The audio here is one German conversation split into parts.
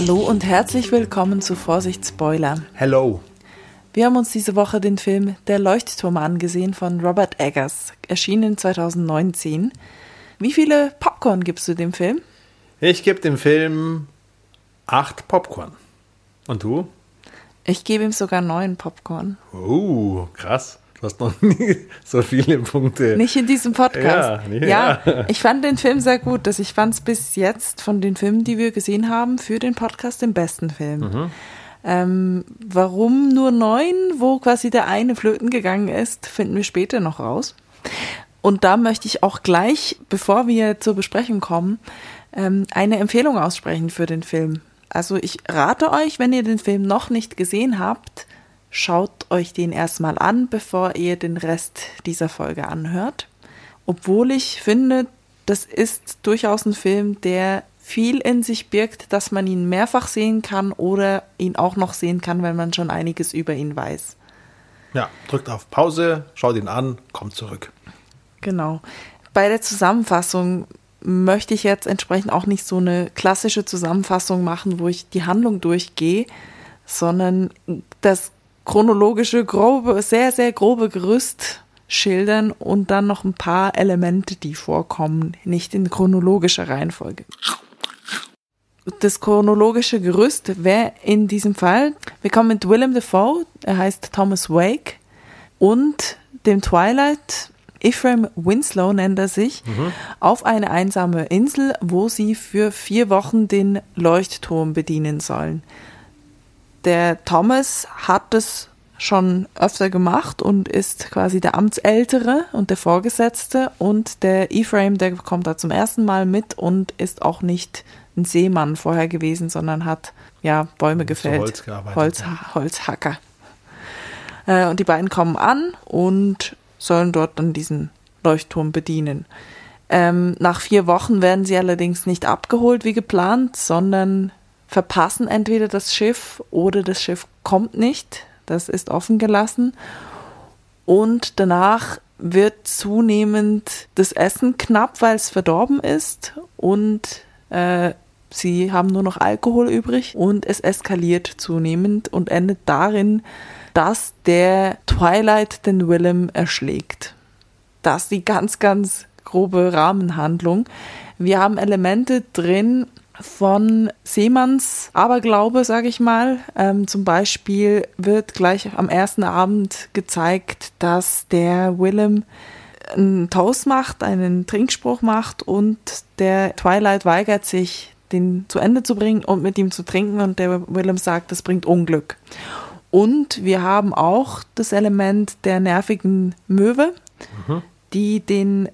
Hallo und herzlich willkommen zu Vorsicht Spoiler. Hello. Wir haben uns diese Woche den Film Der Leuchtturm angesehen von Robert Eggers, erschienen 2019. Wie viele Popcorn gibst du dem Film? Ich gebe dem Film acht Popcorn. Und du? Ich gebe ihm sogar neun Popcorn. Oh, krass. Du hast noch nie so viele Punkte. Nicht in diesem Podcast. Ja, ja, ja. ich fand den Film sehr gut. Dass ich fand es bis jetzt von den Filmen, die wir gesehen haben, für den Podcast den besten Film. Mhm. Ähm, warum nur neun, wo quasi der eine flöten gegangen ist, finden wir später noch raus. Und da möchte ich auch gleich, bevor wir zur Besprechung kommen, ähm, eine Empfehlung aussprechen für den Film. Also ich rate euch, wenn ihr den Film noch nicht gesehen habt, schaut euch den erstmal an, bevor ihr den Rest dieser Folge anhört. Obwohl ich finde, das ist durchaus ein Film, der viel in sich birgt, dass man ihn mehrfach sehen kann oder ihn auch noch sehen kann, wenn man schon einiges über ihn weiß. Ja, drückt auf Pause, schaut ihn an, kommt zurück. Genau. Bei der Zusammenfassung möchte ich jetzt entsprechend auch nicht so eine klassische Zusammenfassung machen, wo ich die Handlung durchgehe, sondern das chronologische, grobe, sehr, sehr grobe Gerüst schildern und dann noch ein paar Elemente, die vorkommen, nicht in chronologischer Reihenfolge. Das chronologische Gerüst wäre in diesem Fall, wir kommen mit Willem Dafoe, er heißt Thomas Wake, und dem Twilight, Ephraim Winslow nennt er sich, auf eine einsame Insel, wo sie für vier Wochen den Leuchtturm bedienen sollen. Der Thomas hat es schon öfter gemacht und ist quasi der Amtsältere und der Vorgesetzte und der Ephraim, der kommt da zum ersten Mal mit und ist auch nicht ein Seemann vorher gewesen, sondern hat ja Bäume gefällt. Holz Holz, Holzhacker. Äh, und die beiden kommen an und sollen dort dann diesen Leuchtturm bedienen. Ähm, nach vier Wochen werden sie allerdings nicht abgeholt wie geplant, sondern verpassen entweder das Schiff oder das Schiff kommt nicht. Das ist offen gelassen. Und danach wird zunehmend das Essen knapp, weil es verdorben ist. Und äh, sie haben nur noch Alkohol übrig. Und es eskaliert zunehmend und endet darin, dass der Twilight den Willem erschlägt. Das ist die ganz, ganz grobe Rahmenhandlung. Wir haben Elemente drin, von Seemanns Aberglaube, sage ich mal. Ähm, zum Beispiel wird gleich am ersten Abend gezeigt, dass der Willem einen Toast macht, einen Trinkspruch macht und der Twilight weigert sich, den zu Ende zu bringen und mit ihm zu trinken und der Willem sagt, das bringt Unglück. Und wir haben auch das Element der nervigen Möwe, die den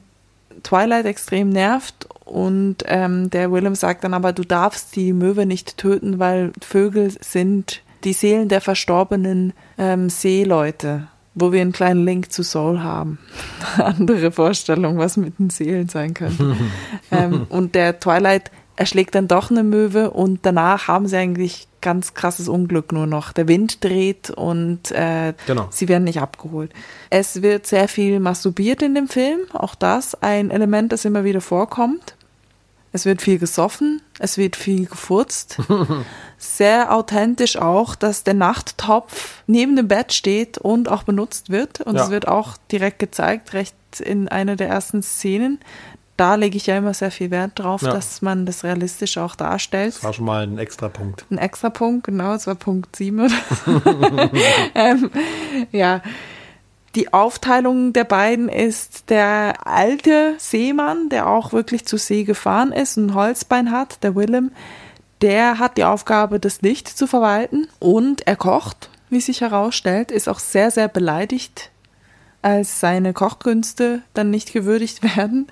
Twilight extrem nervt und ähm, der Willem sagt dann aber, du darfst die Möwe nicht töten, weil Vögel sind die Seelen der verstorbenen ähm, Seeleute, wo wir einen kleinen Link zu Soul haben. Andere Vorstellung, was mit den Seelen sein könnte. ähm, und der Twilight erschlägt dann doch eine Möwe und danach haben sie eigentlich ganz krasses Unglück nur noch. Der Wind dreht und äh, Genau. sie werden nicht abgeholt. Es wird sehr viel masturbiert in dem Film, auch das ein Element, das immer wieder vorkommt. Es wird viel gesoffen, es wird viel gefurzt. Sehr authentisch auch, dass der Nachttopf neben dem Bett steht und auch benutzt wird. Und Ja. es wird auch direkt gezeigt, recht in einer der ersten Szenen. Da lege ich ja immer sehr viel Wert drauf, Ja. dass man das realistisch auch darstellt. Das war schon mal ein extra Punkt. Ein extra Punkt, genau, es war Punkt 7 oder so. ähm, ja. Die Aufteilung der beiden ist der alte Seemann, der auch wirklich zur See gefahren ist, ein Holzbein hat, der Willem, der hat die Aufgabe, das Licht zu verwalten und er kocht, wie sich herausstellt, ist auch sehr, sehr beleidigt, als seine Kochkünste dann nicht gewürdigt werden.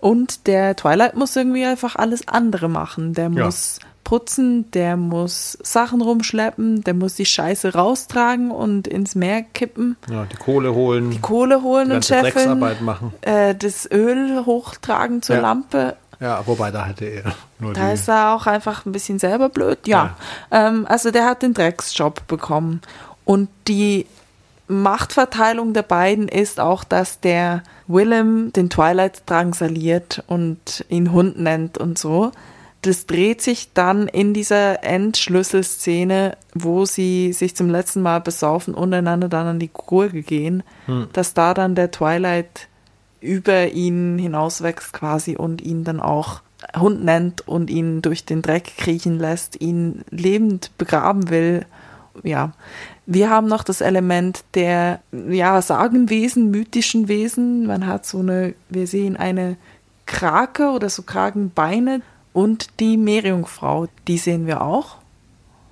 Und der Twilight muss irgendwie einfach alles andere machen. Der Ja. muss putzen, der muss Sachen rumschleppen, der muss die Scheiße raustragen und ins Meer kippen, Ja, die Kohle holen, die Kohle holen die und scheffeln, machen. äh, das Öl hochtragen zur Ja. Lampe. Ja, wobei da hätte er nur Da ist er auch einfach ein bisschen selber blöd, ja. Ähm, also der hat den Drecksjob bekommen. Und die Machtverteilung der beiden ist auch, dass der Willem den Twilight drangsaliert und ihn Hund nennt und so. das dreht sich dann in dieser Endschlüsselszene, wo sie sich zum letzten Mal besaufen und einander dann an die Gurgel gehen, hm. dass da dann der Twilight über ihn hinauswächst quasi und ihn dann auch Hund nennt und ihn durch den Dreck kriechen lässt, ihn lebend begraben will. Ja, wir haben noch das Element der, ja, Sagenwesen, mythischen Wesen. Man hat so eine, wir sehen eine Krake oder so Kragenbeine und die Meerjungfrau, die sehen wir auch.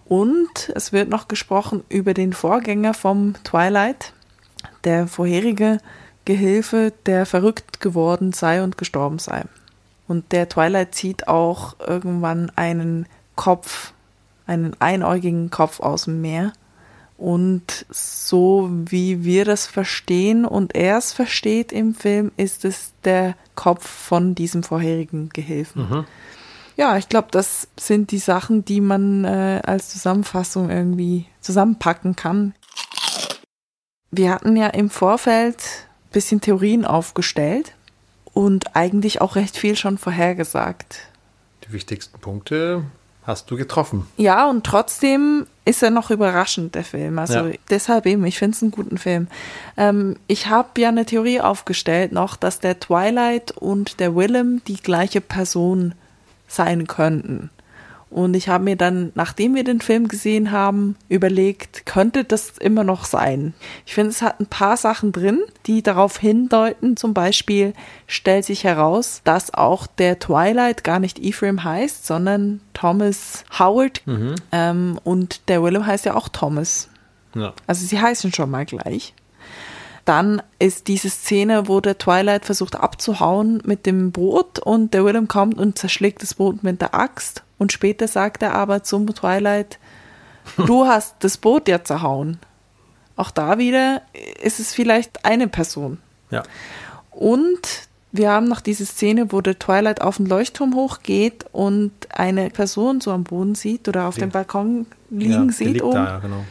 Und es wird noch gesprochen über den Vorgänger vom Twilight, der vorherige Gehilfe, der verrückt geworden sei und gestorben sei. Und der Twilight zieht auch irgendwann einen Kopf, einen einäugigen Kopf aus dem Meer. Und so wie wir das verstehen und er es versteht im Film, ist es der Kopf von diesem vorherigen Gehilfen. Mhm. Ja, ich glaube, das sind die Sachen, die man äh, als Zusammenfassung irgendwie zusammenpacken kann. Wir hatten ja im Vorfeld ein bisschen Theorien aufgestellt und eigentlich auch recht viel schon vorhergesagt. Die wichtigsten Punkte hast du getroffen. Ja, und trotzdem ist er noch überraschend, der Film. Also ja. deshalb eben, ich finde es einen guten Film. Ähm, ich habe ja eine Theorie aufgestellt noch, dass der Twilight und der Willem die gleiche Person sein könnten. Und ich habe mir dann, nachdem wir den Film gesehen haben, überlegt, könnte das immer noch sein? Ich finde, es hat ein paar Sachen drin, die darauf hindeuten. Zum Beispiel stellt sich heraus, dass auch der Twilight gar nicht Ephraim heißt, sondern Thomas Howard. Mhm. Ähm, und der Willem heißt ja auch Thomas. Ja. Also sie heißen schon mal gleich. Dann ist diese Szene, wo der Twilight versucht abzuhauen mit dem Boot und der Willem kommt und zerschlägt das Boot mit der Axt und später sagt er aber zum Twilight, du hast das Boot ja zerhauen. Auch da wieder ist es vielleicht eine Person. Ja. Und wir haben noch diese Szene, wo der Twilight auf den Leuchtturm hochgeht und eine Person so am Boden sieht oder auf dem Balkon liegen ja, sieht oben. Da, ja, genau.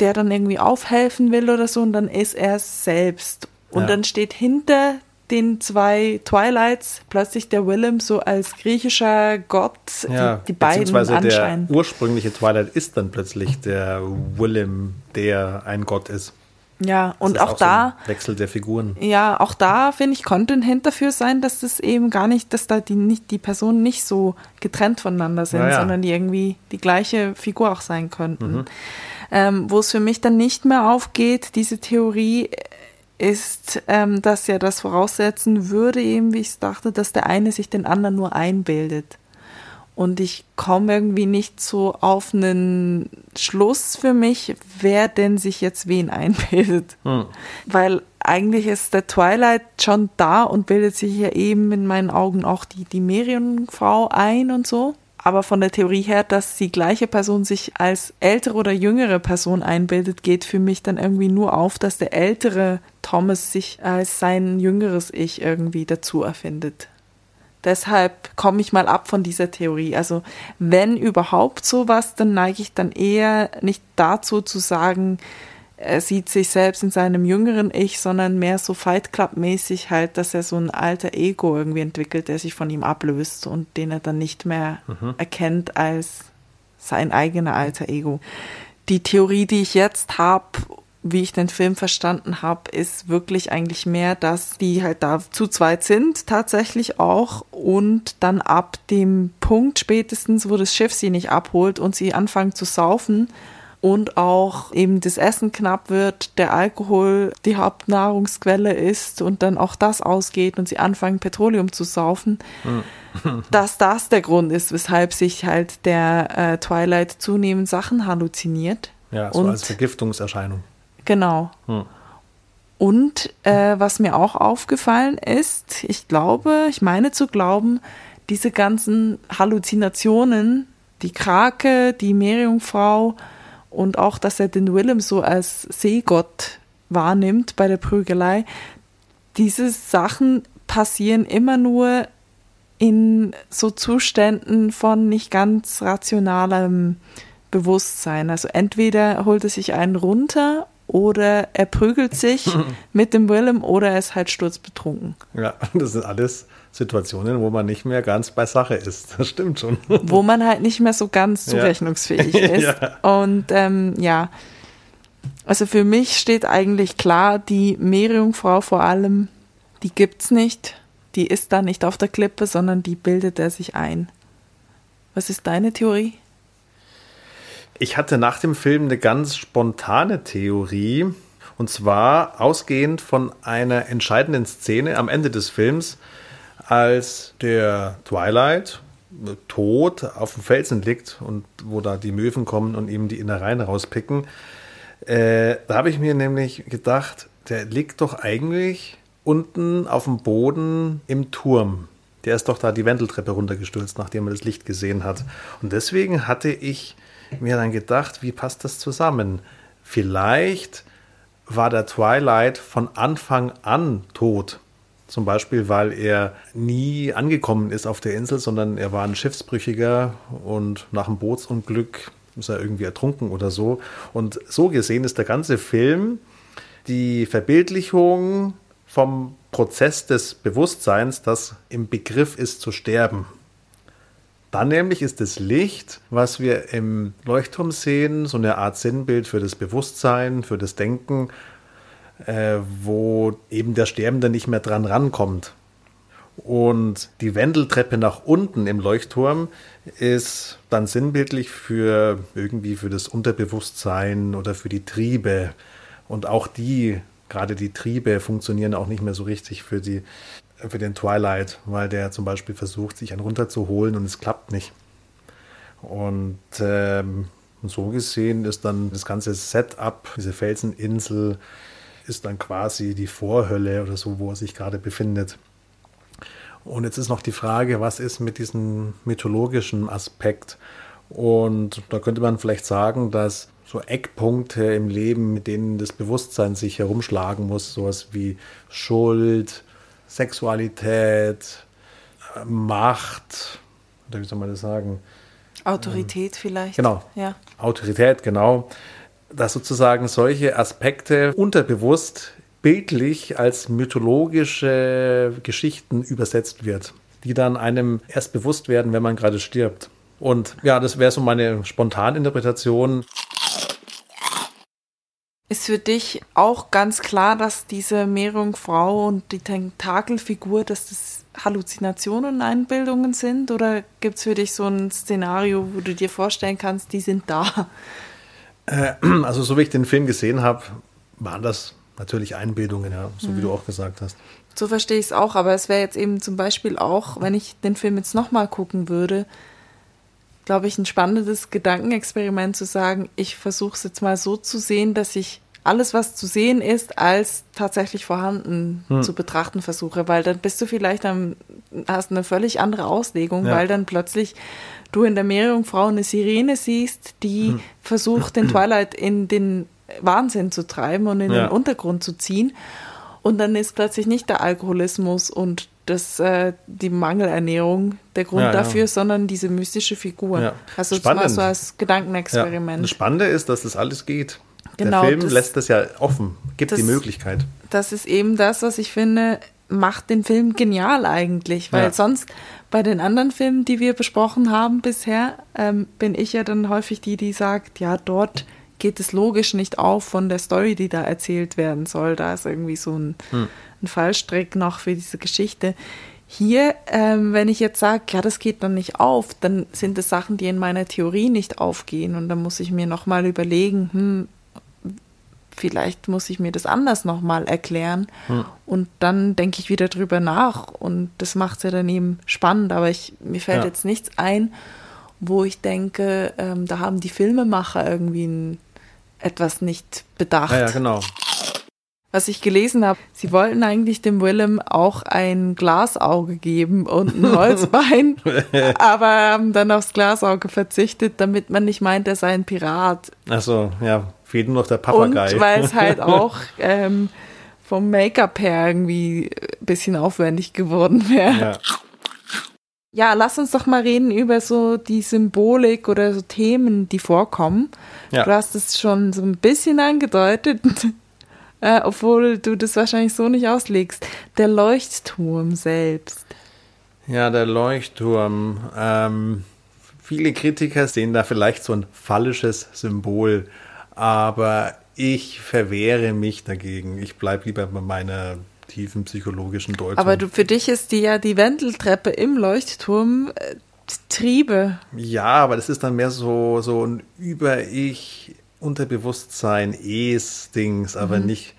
Der dann irgendwie aufhelfen will oder so und dann ist er selbst. Und ja. dann steht hinter den zwei Twilights plötzlich der Willem so als griechischer Gott, ja, die, die beiden anscheinend. Der ursprüngliche Twilight ist dann plötzlich der Willem, der ein Gott ist. Ja, und auch, auch, da. So Wechsel der Figuren. Ja, auch da, finde ich, konnte ein Hint dafür sein, dass das eben gar nicht, dass da die, nicht, die Personen nicht so getrennt voneinander sind, ja. sondern die irgendwie die gleiche Figur auch sein könnten. Mhm. Ähm, Wo es für mich dann nicht mehr aufgeht, diese Theorie, ist, ähm, dass ja das voraussetzen würde, eben wie ich es dachte, dass der eine sich den anderen nur einbildet. Und ich komme irgendwie nicht so auf einen Schluss für mich, wer denn sich jetzt wen einbildet. Hm. Weil eigentlich ist der Twilight schon da und bildet sich ja eben in meinen Augen auch die, die Merion-Frau ein und so aber von der Theorie her, dass die gleiche Person sich als ältere oder jüngere Person einbildet, geht für mich dann irgendwie nur auf, dass der ältere Thomas sich als sein jüngeres Ich irgendwie dazu erfindet. Deshalb komme ich mal ab von dieser Theorie. Also wenn überhaupt sowas, dann neige ich dann eher nicht dazu zu sagen, er sieht sich selbst in seinem jüngeren Ich, sondern mehr so Fight Club-mäßig halt, dass er so ein alter Ego irgendwie entwickelt, der sich von ihm ablöst und den er dann nicht mehr mhm. erkennt als sein eigener alter Ego. Die Theorie, die ich jetzt habe, wie ich den Film verstanden habe, ist wirklich eigentlich mehr, dass die halt da zu zweit sind, tatsächlich auch, und dann ab dem Punkt spätestens, wo das Schiff sie nicht abholt und sie anfangen zu saufen, und auch eben das Essen knapp wird, der Alkohol die Hauptnahrungsquelle ist und dann auch das ausgeht und sie anfangen Petroleum zu saufen, hm. dass das der Grund ist, weshalb sich halt der äh, Twilight zunehmend Sachen halluziniert. Ja, so und, als Vergiftungserscheinung. Genau. Hm. Und äh, was mir auch aufgefallen ist, ich glaube, ich meine zu glauben, diese ganzen Halluzinationen, die Krake, die Meerjungfrau, und auch, dass er den Willem so als Seegott wahrnimmt bei der Prügelei. Diese Sachen passieren immer nur in so Zuständen von nicht ganz rationalem Bewusstsein. Also entweder holt er sich einen runter oder er prügelt sich mit dem Willem oder er ist halt sturzbetrunken. Ja, das sind alles Situationen, wo man nicht mehr ganz bei Sache ist. Das stimmt schon. Wo man halt nicht mehr so ganz zurechnungsfähig ja. ist. ja. Und ähm, ja, also für mich steht eigentlich klar, die Meerjungfrau vor allem, die gibt's nicht. Die ist da nicht auf der Klippe, sondern die bildet er sich ein. Was ist deine Theorie? Ich hatte nach dem Film eine ganz spontane Theorie. Und zwar ausgehend von einer entscheidenden Szene am Ende des Films, als der Twilight tot auf dem Felsen liegt und wo da die Möwen kommen und ihm die Innereien rauspicken. Äh, da habe ich mir nämlich gedacht, der liegt doch eigentlich unten auf dem Boden im Turm. Der ist doch da die Wendeltreppe runtergestürzt, nachdem er das Licht gesehen hat. Und deswegen hatte ich mir dann gedacht, wie passt das zusammen? Vielleicht war der Twilight von Anfang an tot. Zum Beispiel, weil er nie angekommen ist auf der Insel, sondern er war ein Schiffsbrüchiger und nach dem Bootsunglück ist er irgendwie ertrunken oder so. Und so gesehen ist der ganze Film die Verbildlichung vom Prozess des Bewusstseins, das im Begriff ist zu sterben. Dann nämlich ist das Licht, was wir im Leuchtturm sehen, so eine Art Sinnbild für das Bewusstsein, für das Denken, äh, wo eben der Sterbende nicht mehr dran rankommt. Und die Wendeltreppe nach unten im Leuchtturm ist dann sinnbildlich für irgendwie für das Unterbewusstsein oder für die Triebe. Und auch die, gerade die Triebe, funktionieren auch nicht mehr so richtig für die für den Twilight, weil der zum Beispiel versucht, sich einen runterzuholen und es klappt nicht. Und ähm, so gesehen ist dann das ganze Setup, diese Felseninsel, ist dann quasi die Vorhölle oder so, wo er sich gerade befindet. Und jetzt ist noch die Frage, was ist mit diesem mythologischen Aspekt? Und da könnte man vielleicht sagen, dass so Eckpunkte im Leben, mit denen das Bewusstsein sich herumschlagen muss, sowas wie Schuld, Sexualität, Macht, oder wie soll man das sagen? Autorität ähm, vielleicht. Genau. Ja. Autorität, genau. Dass sozusagen solche Aspekte unterbewusst bildlich als mythologische Geschichten übersetzt wird, die dann einem erst bewusst werden, wenn man gerade stirbt. Und ja, das wäre so meine Spontaninterpretation. Ist für dich auch ganz klar, dass diese Meerjungfrau und die Tentakelfigur, dass das Halluzinationen und Einbildungen sind? Oder gibt es für dich so ein Szenario, wo du dir vorstellen kannst, die sind da? Äh, also so wie ich den Film gesehen habe, waren das natürlich Einbildungen, ja, so mhm. wie du auch gesagt hast. So verstehe ich es auch, aber es wäre jetzt eben zum Beispiel auch, wenn ich den Film jetzt nochmal gucken würde, glaube ich, ein spannendes Gedankenexperiment zu sagen, ich versuche es jetzt mal so zu sehen, dass ich alles, was zu sehen ist, als tatsächlich vorhanden hm. zu betrachten versuche, weil dann bist du vielleicht am, hast eine völlig andere Auslegung, ja. weil dann plötzlich du in der Meerjungfrau eine Sirene siehst, die hm. versucht, den Twilight in den Wahnsinn zu treiben und in ja. den Untergrund zu ziehen. Und dann ist plötzlich nicht der Alkoholismus und das, äh, die Mangelernährung der Grund ja, dafür, ja. sondern diese mystische Figur. Also Spannend. so als Gedankenexperiment. Das Spannende ist, dass das alles geht. Genau, der Film das, lässt das ja offen, gibt das, die Möglichkeit. Das ist eben das, was ich finde, macht den Film genial eigentlich, weil sonst bei den anderen Filmen, die wir besprochen haben bisher, ähm, bin ich ja dann häufig die, die sagt, ja, dort geht es logisch nicht auf von der Story, die da erzählt werden soll. Da ist irgendwie so ein, hm. ein Fallstrick noch für diese Geschichte. Hier, ähm, wenn ich jetzt sage, ja, das geht dann nicht auf, dann sind es Sachen, die in meiner Theorie nicht aufgehen. Und dann muss ich mir nochmal überlegen, hm, vielleicht muss ich mir das anders nochmal erklären. Hm. Und dann denke ich wieder drüber nach. Und das macht es ja dann eben spannend. Aber ich, mir fällt ja. jetzt nichts ein, wo ich denke, ähm, da haben die Filmemacher irgendwie ein etwas nicht bedacht. Ja, ja genau. Was ich gelesen habe, sie wollten eigentlich dem Willem auch ein Glasauge geben und ein Holzbein, aber haben dann aufs Glasauge verzichtet, damit man nicht meint, er sei ein Pirat. Ach so, ja, fehlt nur noch der Papagei. Und weil es halt auch ähm, vom Make-up her irgendwie ein bisschen aufwendig geworden wäre. Ja. Ja, lass uns doch mal reden über so die Symbolik oder so Themen, die vorkommen. Ja. Du hast es schon so ein bisschen angedeutet, äh, obwohl du das wahrscheinlich so nicht auslegst. Der Leuchtturm selbst. Ja, der Leuchtturm. Ähm, viele Kritiker sehen da vielleicht so ein phallisches Symbol, aber ich verwehre mich dagegen. Ich bleibe lieber bei meiner tiefen psychologischen Deutung. Aber du, für dich ist die ja die Wendeltreppe im Leuchtturm äh, Triebe. Ja, aber das ist dann mehr so, so ein Über-Ich, Unterbewusstsein, Es-Dings, aber mhm. nicht.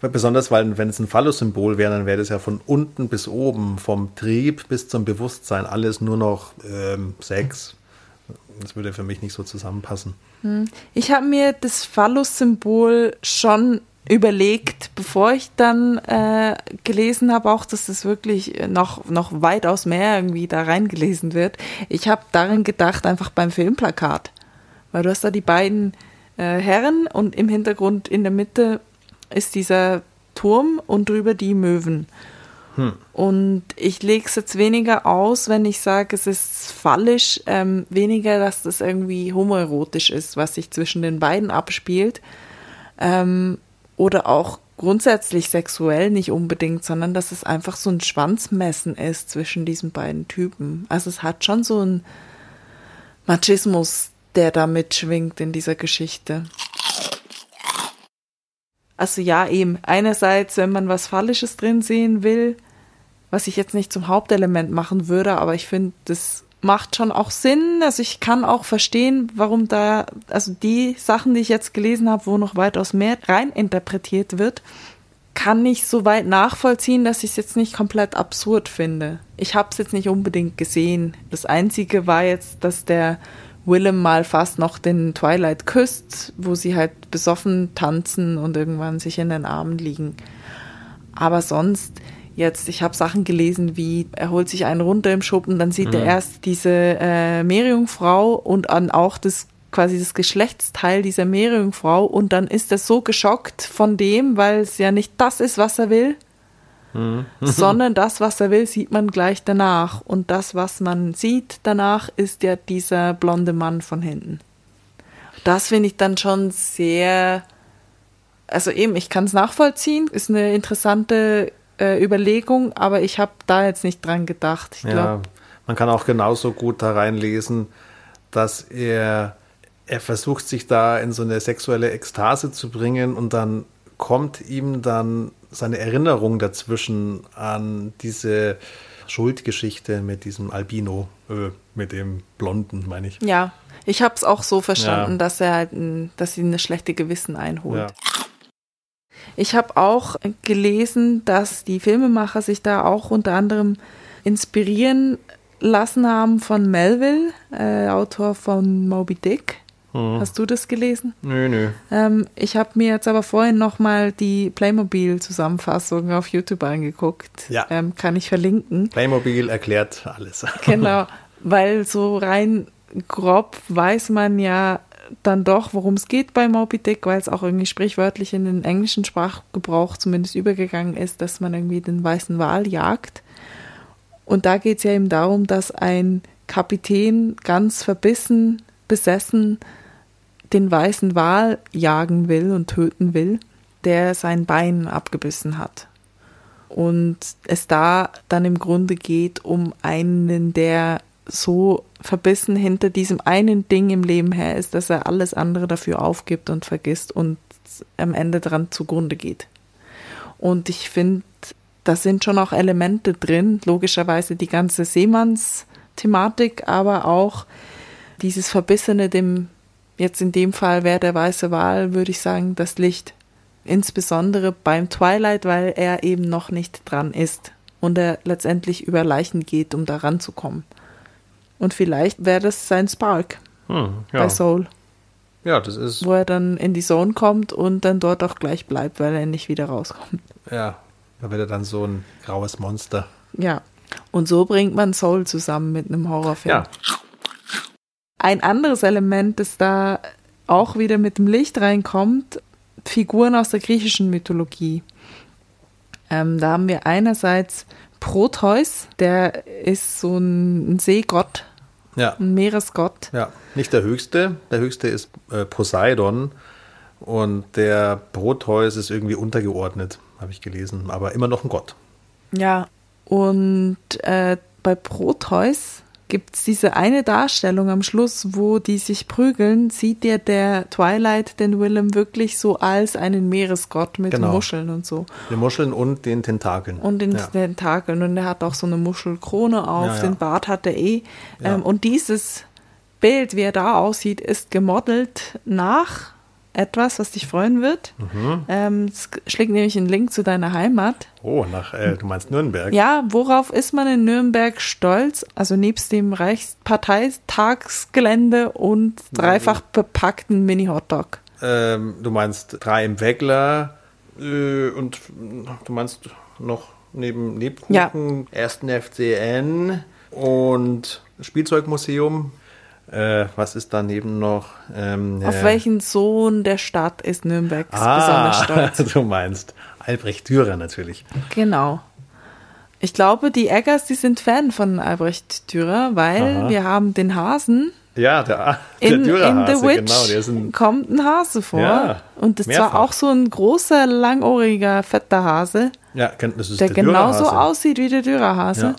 Besonders, weil wenn es ein Phallus-Symbol wäre, dann wäre das ja von unten bis oben, vom Trieb bis zum Bewusstsein, alles nur noch ähm, Sex. Das würde für mich nicht so zusammenpassen. Hm. Ich habe mir das Phallus-Symbol schon überlegt, bevor ich dann äh, gelesen habe, auch, dass es wirklich noch, noch weitaus mehr irgendwie da reingelesen wird. Ich habe darin gedacht, einfach beim Filmplakat. Weil du hast da die beiden äh, Herren und im Hintergrund in der Mitte ist dieser Turm und drüber die Möwen. Hm. Und ich lege es jetzt weniger aus, wenn ich sage, es ist fallisch, ähm, weniger, dass das irgendwie homoerotisch ist, was sich zwischen den beiden abspielt. Ähm, oder auch grundsätzlich sexuell nicht unbedingt, sondern dass es einfach so ein Schwanzmessen ist zwischen diesen beiden Typen. Also es hat schon so ein Machismus, der da mitschwingt in dieser Geschichte. Also ja, eben. Einerseits, wenn man was Fallisches drin sehen will, was ich jetzt nicht zum Hauptelement machen würde, aber ich finde, das macht schon auch Sinn. Also ich kann auch verstehen, warum da, also die Sachen, die ich jetzt gelesen habe, wo noch weitaus mehr rein interpretiert wird, kann ich so weit nachvollziehen, dass ich es jetzt nicht komplett absurd finde. Ich habe es jetzt nicht unbedingt gesehen. Das Einzige war jetzt, dass der Willem mal fast noch den Twilight küsst, wo sie halt besoffen tanzen und irgendwann sich in den Armen liegen. Aber sonst, jetzt, ich habe Sachen gelesen wie, er holt sich einen runter im Schuppen, dann sieht mhm. er erst diese äh, Meerjungfrau und dann auch das quasi das Geschlechtsteil dieser Meerjungfrau und dann ist er so geschockt von dem, weil es ja nicht das ist, was er will, mhm. sondern das, was er will, sieht man gleich danach. Und das, was man sieht danach, ist ja dieser blonde Mann von hinten. Das finde ich dann schon sehr, also eben, ich kann es nachvollziehen, ist eine interessante äh, Überlegung, aber ich habe da jetzt nicht dran gedacht. Ich ja, man kann auch genauso gut da reinlesen, dass er, er versucht, sich da in so eine sexuelle Ekstase zu bringen und dann kommt ihm dann seine Erinnerung dazwischen an diese Schuldgeschichte mit diesem Albino, äh, mit dem Blonden, meine ich. Ja, ich habe es auch so verstanden, ja. dass er halt, dass sie eine schlechte Gewissen einholt. Ja. Ich habe auch gelesen, dass die Filmemacher sich da auch unter anderem inspirieren lassen haben von Melville, äh, Autor von Moby Dick. Mhm. Hast du das gelesen? Nö, nö. Ähm, ich habe mir jetzt aber vorhin nochmal die Playmobil-Zusammenfassung auf YouTube angeguckt. Ja. Ähm, kann ich verlinken. Playmobil erklärt alles. genau, weil so rein grob weiß man ja, dann doch, worum es geht bei Moby Dick, weil es auch irgendwie sprichwörtlich in den englischen Sprachgebrauch zumindest übergegangen ist, dass man irgendwie den weißen Wal jagt. Und da geht es ja eben darum, dass ein Kapitän ganz verbissen, besessen den weißen Wal jagen will und töten will, der sein Bein abgebissen hat. Und es da dann im Grunde geht um einen, der so verbissen hinter diesem einen Ding im Leben her ist, dass er alles andere dafür aufgibt und vergisst und am Ende daran zugrunde geht. Und ich finde, da sind schon auch Elemente drin, logischerweise die ganze Seemanns-Thematik, aber auch dieses Verbissene, dem jetzt in dem Fall wäre der weiße Wal, würde ich sagen, das Licht. Insbesondere beim Twilight, weil er eben noch nicht dran ist und er letztendlich über Leichen geht, um da ranzukommen. Und vielleicht wäre das sein Spark hm, ja. bei Soul. Ja, das ist. Wo er dann in die Zone kommt und dann dort auch gleich bleibt, weil er nicht wieder rauskommt. Ja, da wird er dann so ein graues Monster. Ja. Und so bringt man Soul zusammen mit einem Horrorfilm. Ja. Ein anderes Element, das da auch wieder mit dem Licht reinkommt, Figuren aus der griechischen Mythologie. Ähm, da haben wir einerseits Proteus, der ist so ein Seegott, Ja. ein Meeresgott. Ja, nicht der höchste. Der höchste ist äh, Poseidon und der Proteus ist irgendwie untergeordnet, habe ich gelesen, aber immer noch ein Gott. Ja, und äh, bei Proteus gibt es diese eine Darstellung am Schluss, wo die sich prügeln, sieht ja der Twilight den Willem wirklich so als einen Meeresgott mit Genau. Muscheln und so. Die Muscheln und den Tentakeln. Und den ja. Tentakeln. Und er hat auch so eine Muschelkrone auf, Ja, ja. den Bart hat er eh. Ähm, und dieses Bild, wie er da aussieht, ist gemodelt nach etwas, was dich freuen wird. Mhm. Ähm, es schlägt nämlich einen Link zu deiner Heimat. Oh, nach, äh, du meinst Nürnberg? Ja, worauf ist man in Nürnberg stolz? Also nebst dem Reichsparteitagsgelände und dreifach bepackten Mini-Hotdog. Ähm, du meinst drei im Weggler äh, und du meinst noch neben Lebkuchen, ersten FCN und Spielzeugmuseum. Äh, was ist daneben noch? Ähm, Auf äh, welchen Sohn der Stadt ist Nürnberg ah, besonders stolz? du meinst Albrecht Dürer natürlich. Genau. Ich glaube, die Eggers, die sind Fan von Albrecht Dürer, weil Aha. wir haben den Hasen. Ja, der, der In, in Dürerhase, The Witch genau. Der ist ein, kommt ein Hase vor. Ja, und das mehrfach. war auch so ein großer, langohriger, fetter Hase, ja, das ist der, der, genauso aussieht wie der Dürerhase. Ja.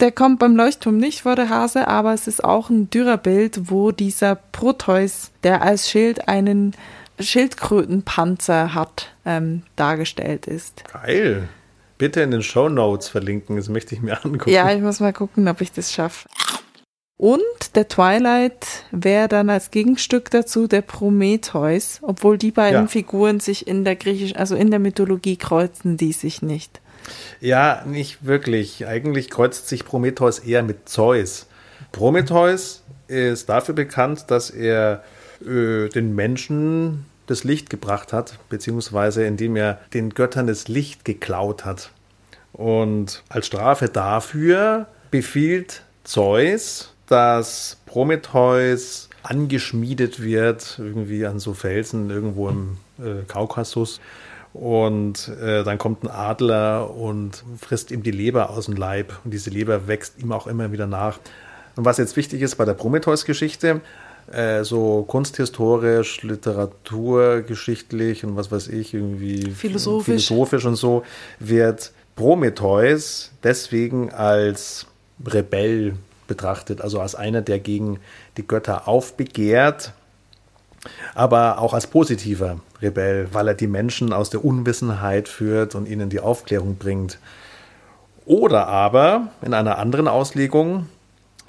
Der kommt beim Leuchtturm nicht vor der Hase, aber es ist auch ein Dürerbild, wo dieser Proteus, der als Schild einen Schildkrötenpanzer hat, ähm, dargestellt ist. Geil. Bitte in den Show Notes verlinken, das möchte ich mir angucken. Ja, ich muss mal gucken, ob ich das schaffe. Und der Twilight wäre dann als Gegenstück dazu der Prometheus, obwohl die beiden Ja. Figuren sich in der griechischen, also in der Mythologie kreuzen die sich nicht. Ja, nicht wirklich. Eigentlich kreuzt sich Prometheus eher mit Zeus. Prometheus ist dafür bekannt, dass er äh, den Menschen das Licht gebracht hat, beziehungsweise indem er den Göttern das Licht geklaut hat. Und als Strafe dafür befiehlt Zeus, dass Prometheus angeschmiedet wird, irgendwie an so Felsen irgendwo im äh, Kaukasus. Und äh, dann kommt ein Adler und frisst ihm die Leber aus dem Leib. Und diese Leber wächst ihm auch immer wieder nach. Und was jetzt wichtig ist bei der Prometheus-Geschichte, äh, so kunsthistorisch, literaturgeschichtlich und was weiß ich, irgendwie Philosophisch. philosophisch und so, wird Prometheus deswegen als Rebell betrachtet, also als einer, der gegen die Götter aufbegehrt, aber auch als positiver Rebell, weil er die Menschen aus der Unwissenheit führt und ihnen die Aufklärung bringt. Oder aber in einer anderen Auslegung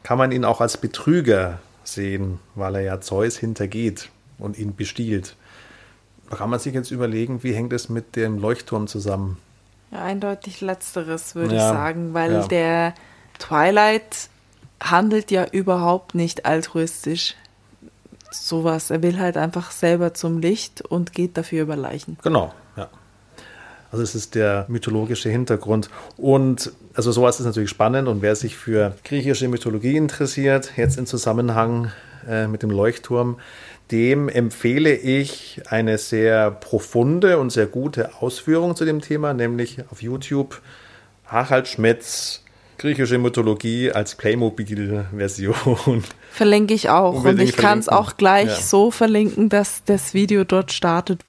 kann man ihn auch als Betrüger sehen, weil er ja Zeus hintergeht und ihn bestiehlt. Da kann man sich jetzt überlegen, wie hängt es mit dem Leuchtturm zusammen? Ja, eindeutig letzteres, würde Ja, ich sagen, weil ja. der Twilight handelt ja überhaupt nicht altruistisch. Sowas. Er will halt einfach selber zum Licht und geht dafür über Leichen. Genau, ja. Also es ist der mythologische Hintergrund. Und also sowas ist natürlich spannend und wer sich für griechische Mythologie interessiert, jetzt im Zusammenhang äh, mit dem Leuchtturm, dem empfehle ich eine sehr profunde und sehr gute Ausführung zu dem Thema, nämlich auf YouTube Harald Schmetz griechische Mythologie als Playmobil-Version. Verlinke ich auch. Und ich kann es auch gleich Ja. so verlinken, dass das Video dort startet.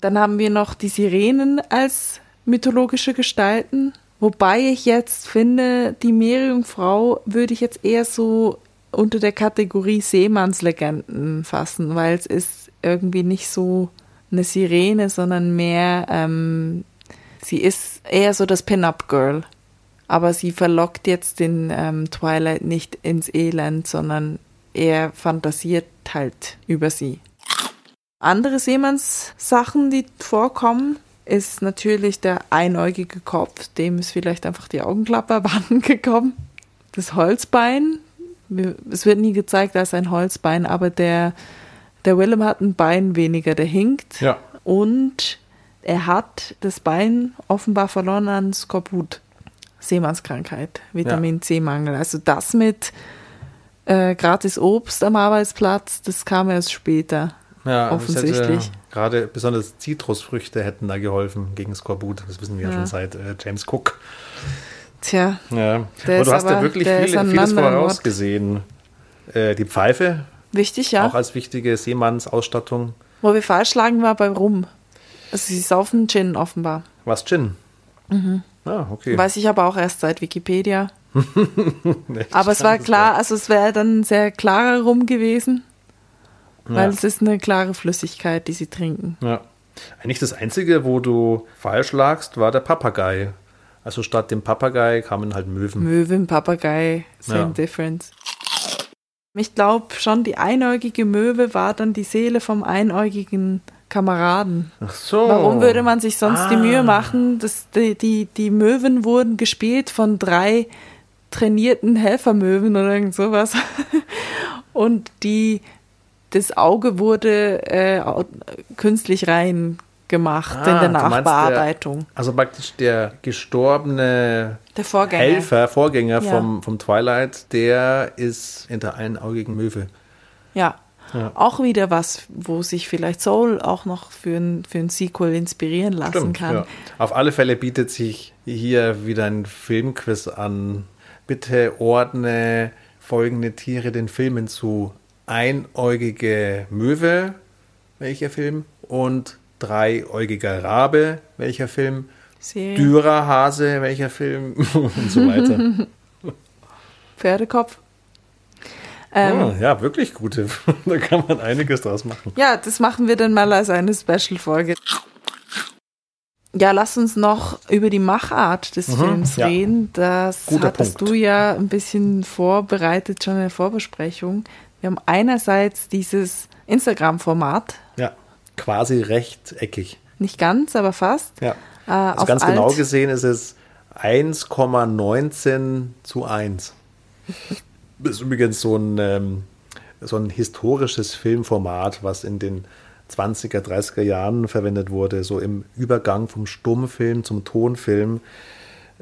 Dann haben wir noch die Sirenen als mythologische Gestalten. Wobei ich jetzt finde, die Meerjungfrau würde ich jetzt eher so unter der Kategorie Seemannslegenden fassen, weil es ist irgendwie nicht so eine Sirene, sondern mehr, ähm, sie ist eher so das Pin-Up-Girl. Aber sie verlockt jetzt den ähm, Twilight nicht ins Elend, sondern er fantasiert halt über sie. Andere Seemannssachen, die vorkommen, ist natürlich der einäugige Kopf, dem ist vielleicht einfach die Augenklappe abhanden gekommen. Das Holzbein, es wird nie gezeigt als ein Holzbein, aber der, der Willem hat ein Bein weniger, der hinkt. Ja. Und er hat das Bein offenbar verloren an Skorbut. Seemannskrankheit, Vitamin C-Mangel. Also das mit äh, gratis Obst am Arbeitsplatz, das kam erst später. Ja, offensichtlich. gerade besonders Zitrusfrüchte hätten da geholfen gegen Skorbut. Das wissen wir ja, Ja. schon seit äh, James Cook. Tja, Ja. Aber du hast ja aber- wirklich ist viele, ein vieles vorausgesehen. Äh, die Pfeife, wichtig, ja. auch als wichtige Seemannsausstattung. Wo wir falsch lagen, war bei Rum. Also sie saufen Gin offenbar. Was Gin? Mhm. Ah, okay. Weiß ich aber auch erst seit Wikipedia. Aber es war klar, also es wäre dann sehr klarer Rum gewesen, weil Ja. es ist eine klare Flüssigkeit, die sie trinken. Ja. Eigentlich das Einzige, wo du falsch lagst, war der Papagei. Also statt dem Papagei kamen halt Möwen. Möwen, Papagei, same Ja. difference. Ich glaube schon, die einäugige Möwe war dann die Seele vom einäugigen Kameraden. Ach so. Warum würde man sich sonst die Ah. Mühe machen? Dass die, die, die Möwen wurden gespielt von drei trainierten Helfermöwen oder irgend sowas. Und die, das Auge wurde äh, künstlich rein gemacht in Ah, der du meinst Nachbearbeitung. Also praktisch der gestorbene Der, Vorgänger. Helfer, Vorgänger Ja. vom, vom Twilight, der ist in der einaugigen Möwe. Ja. Ja. Auch wieder was, wo sich vielleicht Soul auch noch für ein, für ein Sequel inspirieren lassen kann. ja. Auf alle Fälle bietet sich hier wieder ein Filmquiz an. Bitte ordne folgende Tiere den Filmen zu. Einäugige Möwe, welcher Film? Und dreiäugiger Rabe, welcher Film? Serie. Dürerhase, welcher Film? Und so weiter. Pferdekopf. Ähm, Ah, ja, wirklich gute. da kann man einiges draus machen. Ja, das machen wir dann mal als eine Special-Folge. Ja, lass uns noch über die Machart des Films Mhm, ja. reden. Das Guter hattest Punkt. du ja ein bisschen vorbereitet, schon in der Vorbesprechung. Wir haben einerseits dieses Instagram-Format, Ja, quasi rechteckig. nicht ganz, aber fast. Ja. Äh, Also ganz alt. genau gesehen ist es 1,19 zu 1. Das ist übrigens so ein, ähm, so ein historisches Filmformat, was in den 20er, 30er Jahren verwendet wurde, so im Übergang vom Stummfilm zum Tonfilm.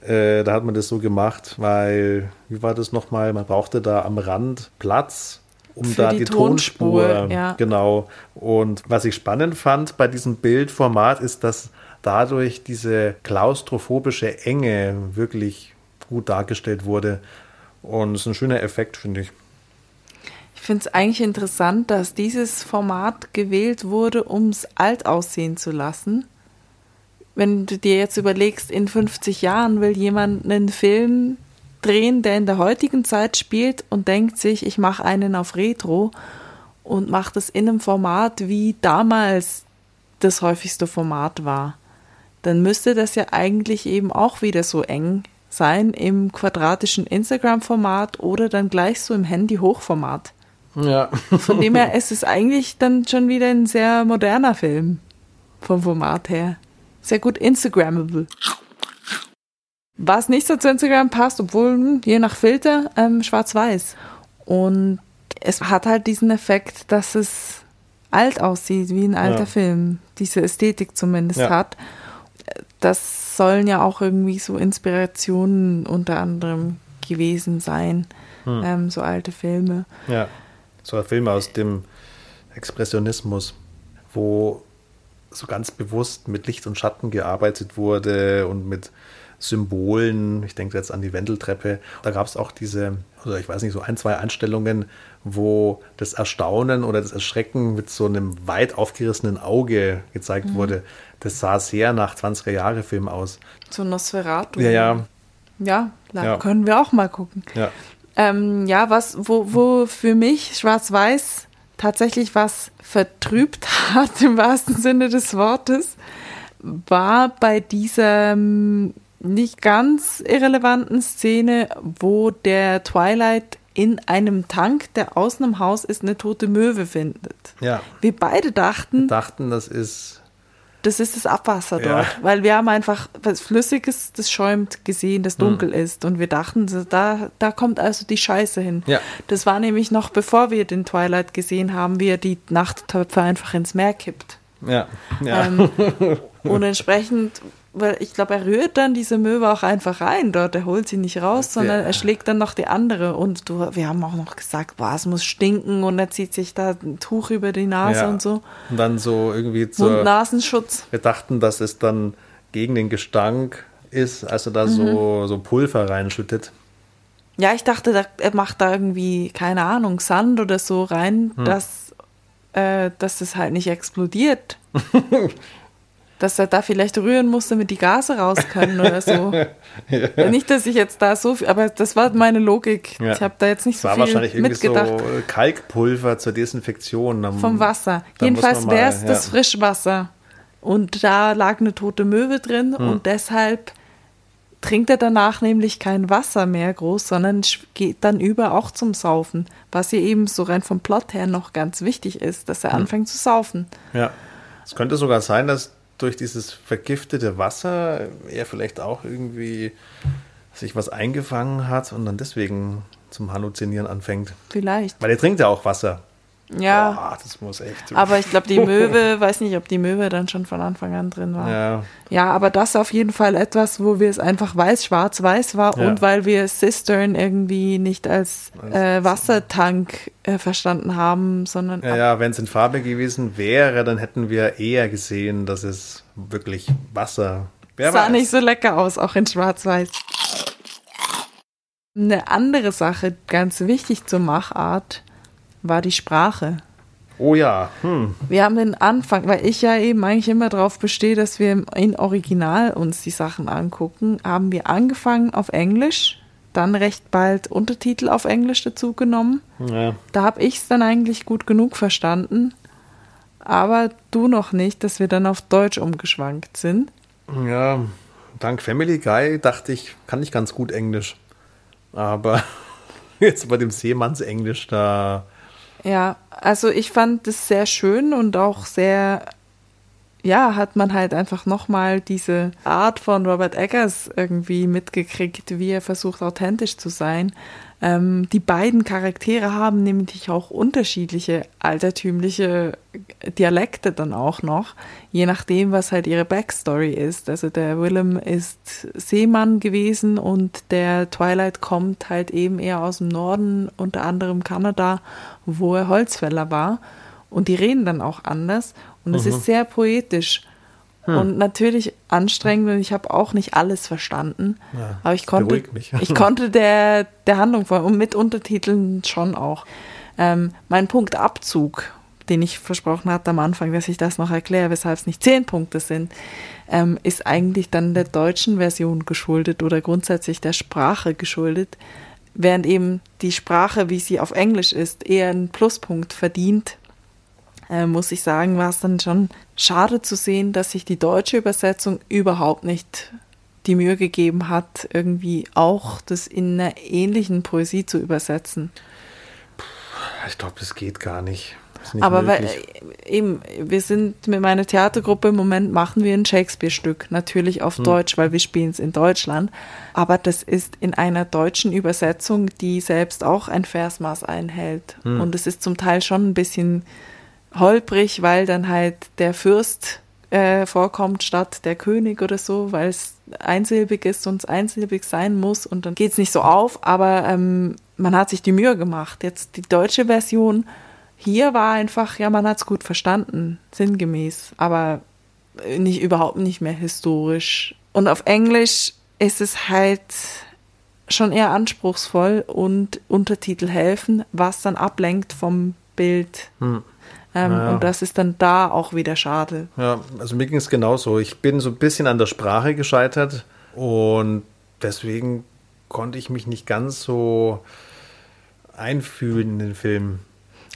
Äh, da hat man das so gemacht, weil, wie war das nochmal? Man brauchte da am Rand Platz, um Für da die die, Tonspur, Tonspur, ja. genau. Und was ich spannend fand bei diesem Bildformat ist, dass dadurch diese klaustrophobische Enge wirklich gut dargestellt wurde. Und es ist ein schöner Effekt, finde ich. Ich finde es eigentlich interessant, dass dieses Format gewählt wurde, um es alt aussehen zu lassen. Wenn du dir jetzt überlegst, in 50 Jahren will jemand einen Film drehen, der in der heutigen Zeit spielt und denkt sich, ich mache einen auf Retro und macht es in einem Format, wie damals das häufigste Format war, dann müsste das ja eigentlich eben auch wieder so eng sein im quadratischen Instagram-Format oder dann gleich so im Handy-Hochformat. Ja. Von dem her ist es eigentlich dann schon wieder ein sehr moderner Film vom Format her. Sehr gut Instagrammable. Was nicht so zu Instagram passt, obwohl hm, je nach Filter ähm, schwarz-weiß. Und es hat halt diesen Effekt, dass es alt aussieht, wie ein alter Ja. Film. Diese Ästhetik zumindest Ja. hat. Das sollen ja auch irgendwie so Inspirationen unter anderem gewesen sein, Hm. ähm, so alte Filme. Ja, so ein Film aus dem Expressionismus, wo so ganz bewusst mit Licht und Schatten gearbeitet wurde und mit Symbolen. Ich denke jetzt an die Wendeltreppe. Da gab es auch diese, oder ich weiß nicht, so ein, zwei Einstellungen, wo das Erstaunen oder das Erschrecken mit so einem weit aufgerissenen Auge gezeigt wurde. Das sah sehr nach 20er-Jahre-Film aus. So Nosferatu. Ja, ja, Ja, da Ja. können wir auch mal gucken. ja. Ähm, ja, was, wo, wo für mich Schwarz-Weiß tatsächlich was vertrübt hat, im wahrsten Sinne des Wortes, war bei dieser nicht ganz irrelevanten Szene, wo der Twilight in einem Tank, der außen im Haus ist, eine tote Möwe findet. Ja, Wir beide dachten, dachten, das ist das ist das Abwasser Ja. dort, weil wir haben einfach was Flüssiges, das schäumt, gesehen, das Hm. dunkel ist und wir dachten, da, da kommt also die Scheiße hin. Ja. Das war nämlich noch bevor wir den Twilight gesehen haben, wie er die Nachttöpfe einfach ins Meer kippt. ja, ja. Ähm, und entsprechend weil ich glaube, er rührt dann diese Möwe auch einfach rein dort. Er holt sie nicht raus, sondern Ja. er schlägt dann noch die andere. Und du, wir haben auch noch gesagt, boah, es muss stinken und er zieht sich da ein Tuch über die Nase Ja. und so. Und dann so irgendwie zur. Mund-Nasenschutz. Wir dachten, dass es dann gegen den Gestank ist, als er da Mhm. so, so Pulver reinschüttet. Ja, ich dachte, da, er macht da irgendwie, keine Ahnung, Sand oder so rein, Hm. dass, äh, dass das halt nicht explodiert. dass er da vielleicht rühren muss, damit die Gase raus können oder so. Nicht, dass ich jetzt da so viel, aber das war meine Logik. Ja. Ich habe da jetzt nicht so war viel wahrscheinlich irgendwie mitgedacht. so Kalkpulver zur Desinfektion. Dann- Vom Wasser. Jedenfalls wäre es ja. das Frischwasser. Und da lag eine tote Möwe drin Hm. und deshalb trinkt er danach nämlich kein Wasser mehr groß, sondern geht dann über auch zum Saufen. Was hier eben so rein vom Plot her noch ganz wichtig ist, dass er Hm. anfängt zu saufen. Ja. Es könnte sogar sein, dass durch dieses vergiftete Wasser er vielleicht auch irgendwie sich was eingefangen hat und dann deswegen zum Halluzinieren anfängt. Vielleicht. Weil er trinkt ja auch Wasser. Ja. Boah, das muss echt. Aber ich glaube, die Möwe, weiß nicht, ob die Möwe dann schon von Anfang an drin war. Ja, Ja, aber das auf jeden Fall etwas, wo wir es einfach weiß, schwarz-weiß war Ja. und weil wir Cistern irgendwie nicht als äh, Wassertank äh, verstanden haben, sondern ja, ja wenn es in Farbe gewesen wäre, dann hätten wir eher gesehen, dass es wirklich Wasser. Wer sah weiß. nicht so lecker aus, auch in schwarz-weiß. Eine andere Sache, ganz wichtig zur Machart, war die Sprache. Oh ja, hm. Wir haben den Anfang, weil ich ja eben eigentlich immer darauf bestehe, dass wir in Original uns die Sachen angucken, haben wir angefangen auf Englisch, dann recht bald Untertitel auf Englisch dazu genommen. ja. Da habe ich es dann eigentlich gut genug verstanden, aber du noch nicht, dass wir dann auf Deutsch umgeschwankt sind. Ja, dank Family Guy dachte ich, kann ich ganz gut Englisch. Aber jetzt bei dem Seemannsenglisch da. Ja, also ich fand es sehr schön und auch sehr, ja, hat man halt einfach nochmal diese Art von Robert Eggers irgendwie mitgekriegt, wie er versucht, authentisch zu sein. Ähm, die beiden Charaktere haben nämlich auch unterschiedliche altertümliche Dialekte dann auch noch, je nachdem, was halt ihre Backstory ist. Also der Willem ist Seemann gewesen und der Twilight kommt halt eben eher aus dem Norden, unter anderem Kanada, wo er Holzfäller war. Und die reden dann auch anders. Und es ist sehr poetisch. Und natürlich anstrengend und ich habe auch nicht alles verstanden. Ja, aber ich konnte, ich konnte der, der Handlung folgen und mit Untertiteln schon auch. Ähm, mein Punkt Abzug, den ich versprochen hatte am Anfang, dass ich das noch erkläre, weshalb es nicht zehn Punkte sind, ähm, ist eigentlich dann der deutschen Version geschuldet oder grundsätzlich der Sprache geschuldet, während eben die Sprache, wie sie auf Englisch ist, eher einen Pluspunkt verdient äh, muss ich sagen, war es dann schon schade zu sehen, dass sich die deutsche Übersetzung überhaupt nicht die Mühe gegeben hat, irgendwie auch das in einer ähnlichen Poesie zu übersetzen. Ich glaube, das geht gar nicht. Nicht Aber weil, möglich. äh, eben, wir sind mit meiner Theatergruppe im Moment machen wir ein Shakespeare-Stück, natürlich auf Hm. Deutsch, weil wir spielen es in Deutschland. Aber das ist in einer deutschen Übersetzung, die selbst auch ein Versmaß einhält. Hm. Und es ist zum Teil schon ein bisschen holprig, weil dann halt der Fürst äh, vorkommt statt der König oder so, weil es einsilbig ist und es einsilbig sein muss und dann geht es nicht so auf, aber ähm, man hat sich die Mühe gemacht. Jetzt die deutsche Version hier war einfach, ja, man hat es gut verstanden, sinngemäß, aber nicht überhaupt nicht mehr historisch. Und auf Englisch ist es halt schon eher anspruchsvoll und Untertitel helfen, was dann ablenkt vom Bild. Hm. Ähm, Ja. Und das ist dann da auch wieder schade. Ja, also mir ging es genauso. Ich bin so ein bisschen an der Sprache gescheitert und deswegen konnte ich mich nicht ganz so einfühlen in den Film.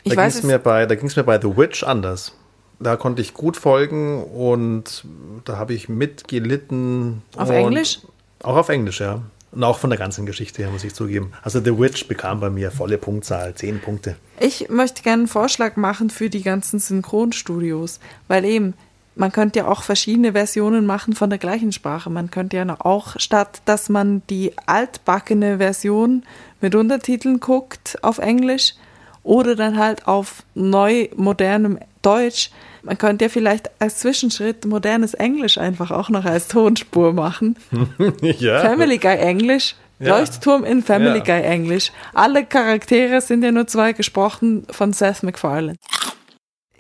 Da ging es mir bei, da ging es mir bei The Witch anders. Da konnte ich gut folgen und da habe ich mitgelitten. Auf Englisch? Auch auf Englisch, ja. Und auch von der ganzen Geschichte her, muss ich zugeben. Also The Witch bekam bei mir volle Punktzahl, zehn Punkte. Ich möchte gerne einen Vorschlag machen für die ganzen Synchronstudios, weil eben, man könnte ja auch verschiedene Versionen machen von der gleichen Sprache. Man könnte ja auch, statt dass man die altbackene Version mit Untertiteln guckt auf Englisch oder dann halt auf neu modernem Deutsch. Man könnte ja vielleicht als Zwischenschritt modernes Englisch einfach auch noch als Tonspur machen. ja. Family Guy Englisch. Ja. Leuchtturm in Family Ja. Guy Englisch. Alle Charaktere sind ja nur zwei gesprochen von Seth MacFarlane.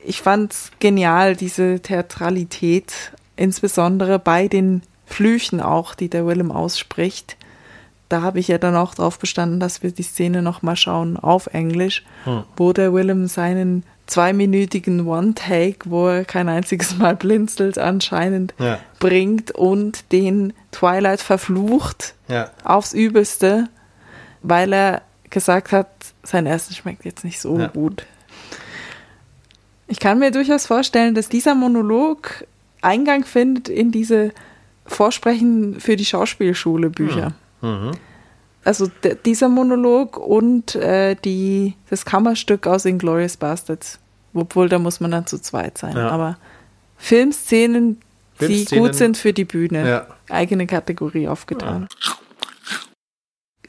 Ich fand's genial, diese Theatralität, insbesondere bei den Flüchen auch, die der Willem ausspricht. Da habe ich ja dann auch drauf bestanden, dass wir die Szene nochmal schauen auf Englisch, wo der Willem seinen zweiminütigen One-Take, wo er kein einziges Mal blinzelt anscheinend, Ja. bringt und den Twilight verflucht Ja. aufs Übelste, weil er gesagt hat, sein Essen schmeckt jetzt nicht so Ja. gut. Ich kann mir durchaus vorstellen, dass dieser Monolog Eingang findet in diese Vorsprechen für die Schauspielschule Bücher. Mhm. Also dieser Monolog und äh, die, das Kammerstück aus Inglourious Bastards. Obwohl, da muss man dann zu zweit sein. Ja. Aber Filmszenen, die Filmszenen- gut sind für die Bühne. Ja. Eigene Kategorie aufgetan.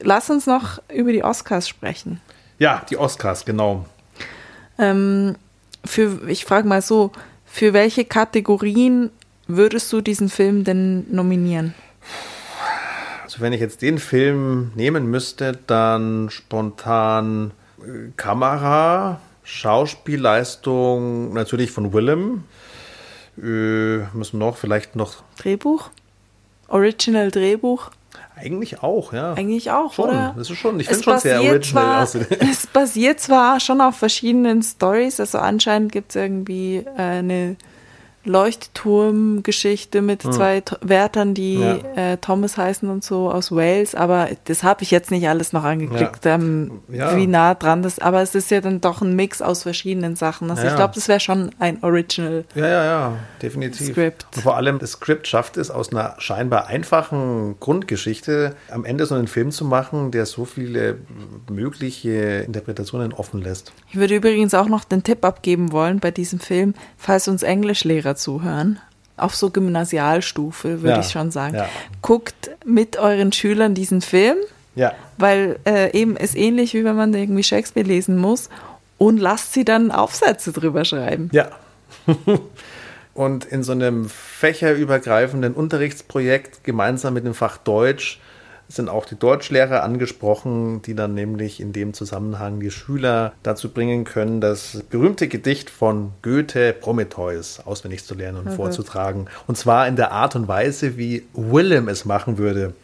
Lass uns noch über die Oscars sprechen. Ja, die Oscars, genau. Ähm, für, ich frage mal so, für welche Kategorien würdest du diesen Film denn nominieren? Wenn ich jetzt den Film nehmen müsste, dann spontan äh, Kamera, Schauspielleistung natürlich von Willem. Äh, müssen noch vielleicht noch Drehbuch? Original Drehbuch? eigentlich auch, ja. Eigentlich auch, schon. oder? Das ist schon, ich Es finde schon sehr original zwar. Es basiert zwar schon auf verschiedenen Stories, also anscheinend gibt es irgendwie äh, eine Leuchtturmgeschichte mit zwei T Wärtern, die Hm. Ja. äh, Thomas heißen und so aus Wales, aber das habe ich jetzt nicht alles noch angeklickt, ähm, Ja. wie nah dran das, aber es ist ja dann doch ein Mix aus verschiedenen Sachen. Also ich Ja. glaube, das wäre schon ein Original. Ja, ja, ja, definitiv. Script. Und vor allem, das Skript schafft es, aus einer scheinbar einfachen Grundgeschichte am Ende so einen Film zu machen, der so viele mögliche Interpretationen offen lässt. Ich würde übrigens auch noch den Tipp abgeben wollen bei diesem Film, falls uns Englischlehrer zuhören, auf so Gymnasialstufe, würde Ja, ich schon sagen. ja. Guckt mit euren Schülern diesen Film, Ja, weil äh, eben ist ähnlich, wie wenn man irgendwie Shakespeare lesen muss und lasst sie dann Aufsätze drüber schreiben. ja. Und in so einem fächerübergreifenden Unterrichtsprojekt gemeinsam mit dem Fach Deutsch sind auch die Deutschlehrer angesprochen, die dann nämlich in dem Zusammenhang die Schüler dazu bringen können, das berühmte Gedicht von Goethe Prometheus auswendig zu lernen und vorzutragen. Und zwar in der Art und Weise, wie Willem es machen würde.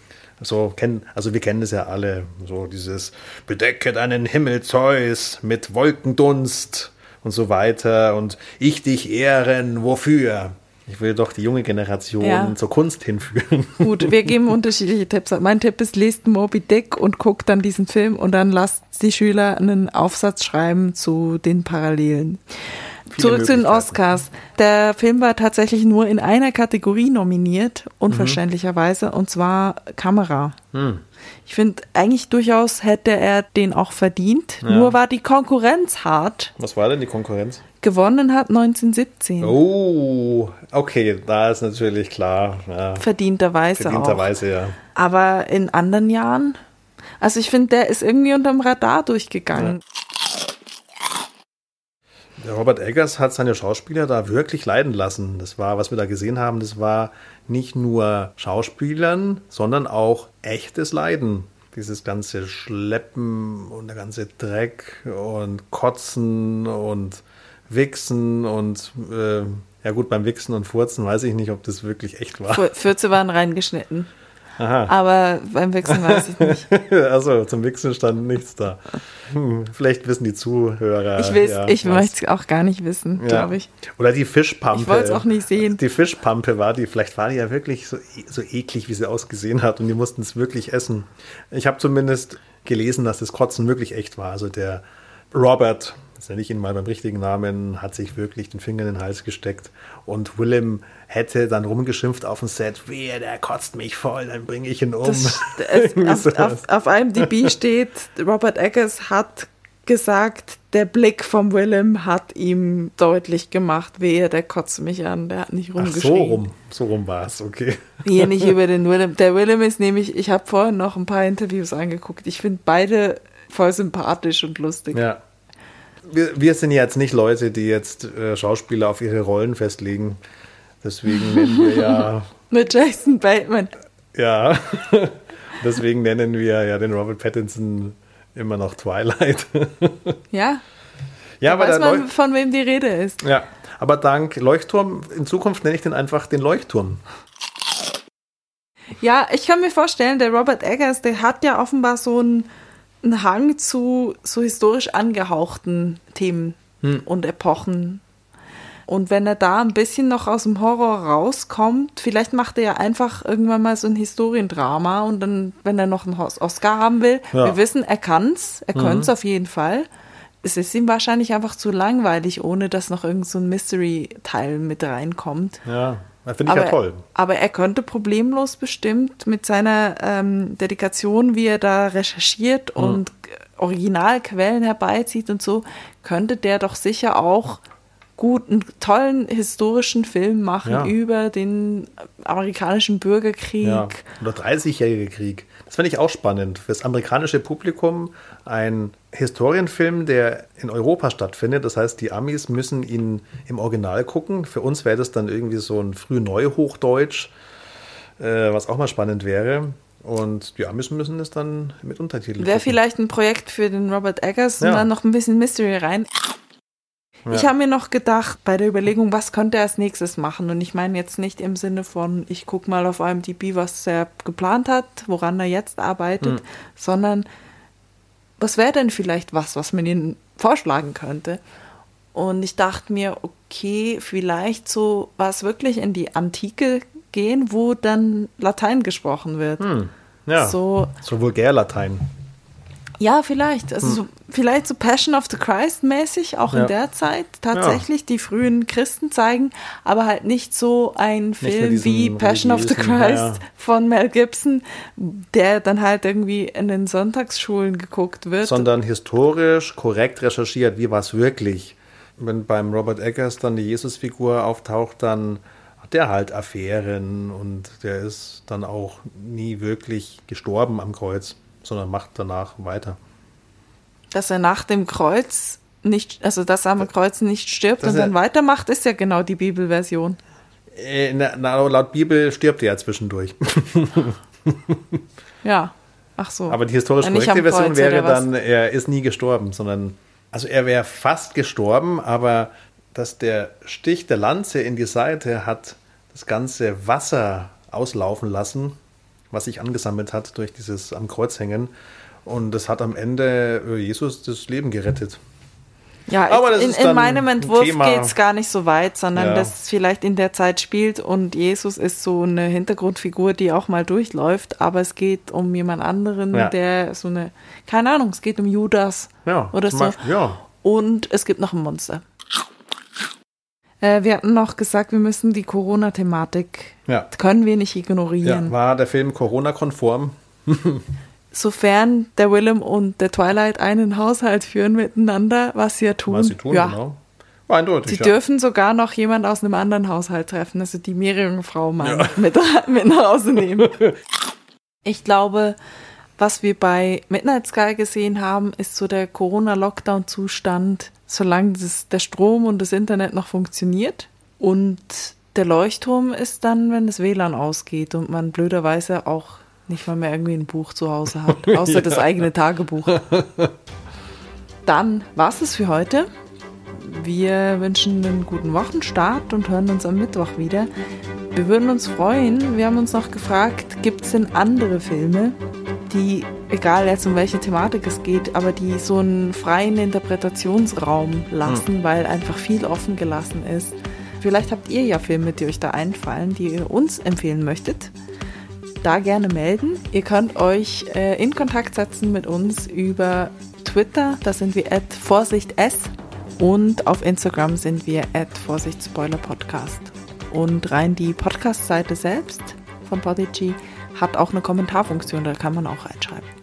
So kennen, also wir kennen es ja alle, so dieses Bedecke deinen Himmel, Zeus, mit Wolkendunst und so weiter und ich dich ehren, wofür? Ich will doch die junge Generation Ja. zur Kunst hinführen. Gut, wir geben unterschiedliche Tipps. Mein Tipp ist, lest Moby Dick und guckt dann diesen Film und dann lasst die Schüler einen Aufsatz schreiben zu den Parallelen. Zurück zu den. Oscars. Der Film war tatsächlich nur in einer Kategorie nominiert, unverständlicherweise, und zwar Kamera. Hm. Ich finde, eigentlich durchaus hätte er den auch verdient. Nur war die Konkurrenz hart. Was war denn die Konkurrenz? Gewonnen hat 1917. Oh, okay, da ist natürlich klar. Ja, Verdienterweise, auch. verdienterweise, ja. Aber in anderen Jahren, also ich finde, der ist irgendwie unterm Radar durchgegangen. Der Robert Eggers hat seine Schauspieler da wirklich leiden lassen. Das war, was wir da gesehen haben, das war nicht nur Schauspielern, sondern auch echtes Leiden. Dieses ganze Schleppen und der ganze Dreck und Kotzen und Wichsen und äh, ja gut, beim Wichsen und Furzen weiß ich nicht, ob das wirklich echt war. Fürze waren reingeschnitten. Aha. Aber beim Wechseln weiß ich nicht. Also zum Wichsen stand nichts da. Hm, vielleicht wissen die Zuhörer. Ich, will's, ja, ich möchte es auch gar nicht wissen, Ja. glaube ich. Oder die Fischpampe. Ich wollt's auch nicht sehen. Die Fischpampe war die, vielleicht war die ja wirklich so, e- so eklig, wie sie ausgesehen hat und die mussten es wirklich essen. Ich habe zumindest gelesen, dass das Kotzen wirklich echt war. Also der Robert, jetzt nenne ich ihn mal beim richtigen Namen, hat sich wirklich den Finger in den Hals gesteckt und Willem hätte dann rumgeschimpft auf dem Set, wer, der kotzt mich voll, dann bringe ich ihn um. Das, es, auf, auf, auf IMDb steht, Robert Eggers hat gesagt, der Blick vom Willem hat ihm deutlich gemacht, wehe, der kotzt mich an, der hat nicht Ach, rumgeschrien. so rum, so rum war es, okay. Hier nicht über den Willem. Der Willem ist nämlich, ich habe vorhin noch ein paar Interviews angeguckt. Ich finde beide voll sympathisch und lustig. Ja. Wir, wir sind jetzt nicht Leute, die jetzt äh, Schauspieler auf ihre Rollen festlegen. Deswegen nennen wir ja. Mit Jason Bateman. Ja. Deswegen nennen wir ja den Robert Pattinson immer noch Twilight. Ja. Ja, aber weiß man, Leuch von wem die Rede ist. ja, aber dank Leuchtturm, in Zukunft nenne ich den einfach den Leuchtturm. Ja, ich kann mir vorstellen, der Robert Eggers, der hat ja offenbar so einen, einen Hang zu so historisch angehauchten Themen und Epochen. Und wenn er da ein bisschen noch aus dem Horror rauskommt, vielleicht macht er ja einfach irgendwann mal so ein Historiendrama und dann, wenn er noch einen Os- Oscar haben will, Ja. wir wissen, er kann's, er könnte es auf jeden Fall. Es ist ihm wahrscheinlich einfach zu langweilig, ohne dass noch irgend so ein Mystery-Teil mit reinkommt. Ja, finde ich ja toll. aber er könnte problemlos bestimmt mit seiner ähm, Dedikation, wie er da recherchiert und Originalquellen herbeizieht und so, könnte der doch sicher auch gut einen tollen historischen Film machen Ja. über den amerikanischen Bürgerkrieg. Ja. Oder 30-jährige Krieg. Finde ich auch spannend. Für das amerikanische Publikum ein Historienfilm, der in Europa stattfindet. Das heißt, die Amis müssen ihn im Original gucken. Für uns wäre das dann irgendwie so ein Früh-Neuhochdeutsch, äh, was auch mal spannend wäre. Und die Amis müssen es dann mit Untertiteln Wäre vielleicht ein Projekt für den Robert Eggers und Ja. dann noch ein bisschen Mystery rein. Ich Ja. habe mir noch gedacht, bei der Überlegung, was könnte er als nächstes machen? Und ich meine jetzt nicht im Sinne von, ich gucke mal auf IMDb, was er geplant hat, woran er jetzt arbeitet, Hm. sondern was wäre denn vielleicht was, was man ihnen vorschlagen könnte? Und ich dachte mir, okay, vielleicht so was wirklich in die Antike gehen, wo dann Latein gesprochen wird. Hm. Ja, so, So, Vulgärlatein. Ja, vielleicht. Also so, vielleicht so Passion of the Christ mäßig, auch Hm. Ja. in der Zeit tatsächlich die frühen Christen zeigen, aber halt nicht so ein Film wie Passion of the Christ ja, ja. von Mel Gibson, der dann halt irgendwie in den Sonntagsschulen geguckt wird. sondern historisch korrekt recherchiert, wie war es wirklich. Wenn beim Robert Eggers dann die Jesusfigur auftaucht, dann hat der halt Affären und der ist dann auch nie wirklich gestorben am Kreuz, sondern macht danach weiter. dass er nach dem Kreuz nicht, also dass er am Kreuz nicht stirbt Dass und dann er- weitermacht, ist ja genau die Bibelversion. Äh, na, na, laut Bibel stirbt er ja zwischendurch. Ja. Ach so. Aber die historisch Ja, nicht korrekte Version wäre dann, er ist nie gestorben, sondern, also er wäre fast gestorben, aber dass der Stich der Lanze in die Seite hat das ganze Wasser auslaufen lassen, was sich angesammelt hat durch dieses am Kreuz hängen. Und das hat am Ende äh, Jesus das Leben gerettet. Ja, Aber das in, ist in meinem ein Entwurf geht es gar nicht so weit, sondern Ja. dass es vielleicht in der Zeit spielt und Jesus ist so eine Hintergrundfigur, die auch mal durchläuft, aber es geht um jemand anderen, Ja. der so eine, keine Ahnung, es geht um Judas Ja, oder so. Beispiel, ja. Und es gibt noch ein Monster. Äh, wir hatten noch gesagt, wir müssen die Corona-Thematik, Ja. können wir nicht ja. ignorieren. War der Film Corona-konform? Sofern der Willem und der Twilight einen Haushalt führen miteinander, was sie ja tun. Was sie tun, ja. genau. War eindeutig. Sie ja. dürfen sogar noch jemand aus einem anderen Haushalt treffen, also die Meerjungfrau mal mit, mit nach Hause nehmen. Ich glaube, was wir bei Midnight Sky gesehen haben, ist so der Corona-Lockdown-Zustand, solange das, der Strom und das Internet noch funktioniert. Und der Leuchtturm ist dann, wenn das WLAN ausgeht und man blöderweise auch nicht mal mehr irgendwie ein Buch zu Hause hat, außer das eigene Tagebuch. Dann war's es für heute. Wir wünschen einen guten Wochenstart und hören uns am Mittwoch wieder. Wir würden uns freuen. Wir haben uns noch gefragt, gibt es denn andere Filme, die, egal jetzt um welche Thematik es geht, aber die so einen freien Interpretationsraum lassen, weil einfach viel offen gelassen ist. Vielleicht habt ihr ja Filme, die euch da einfallen, die ihr uns empfehlen möchtet. Da gerne melden. Ihr könnt euch äh, in Kontakt setzen mit uns über Twitter, da sind wir at VorsichtS und auf Instagram sind wir at VorsichtSpoilerPodcast. Und rein die Podcast-Seite selbst von Podigy hat auch eine Kommentarfunktion, da kann man auch reinschreiben.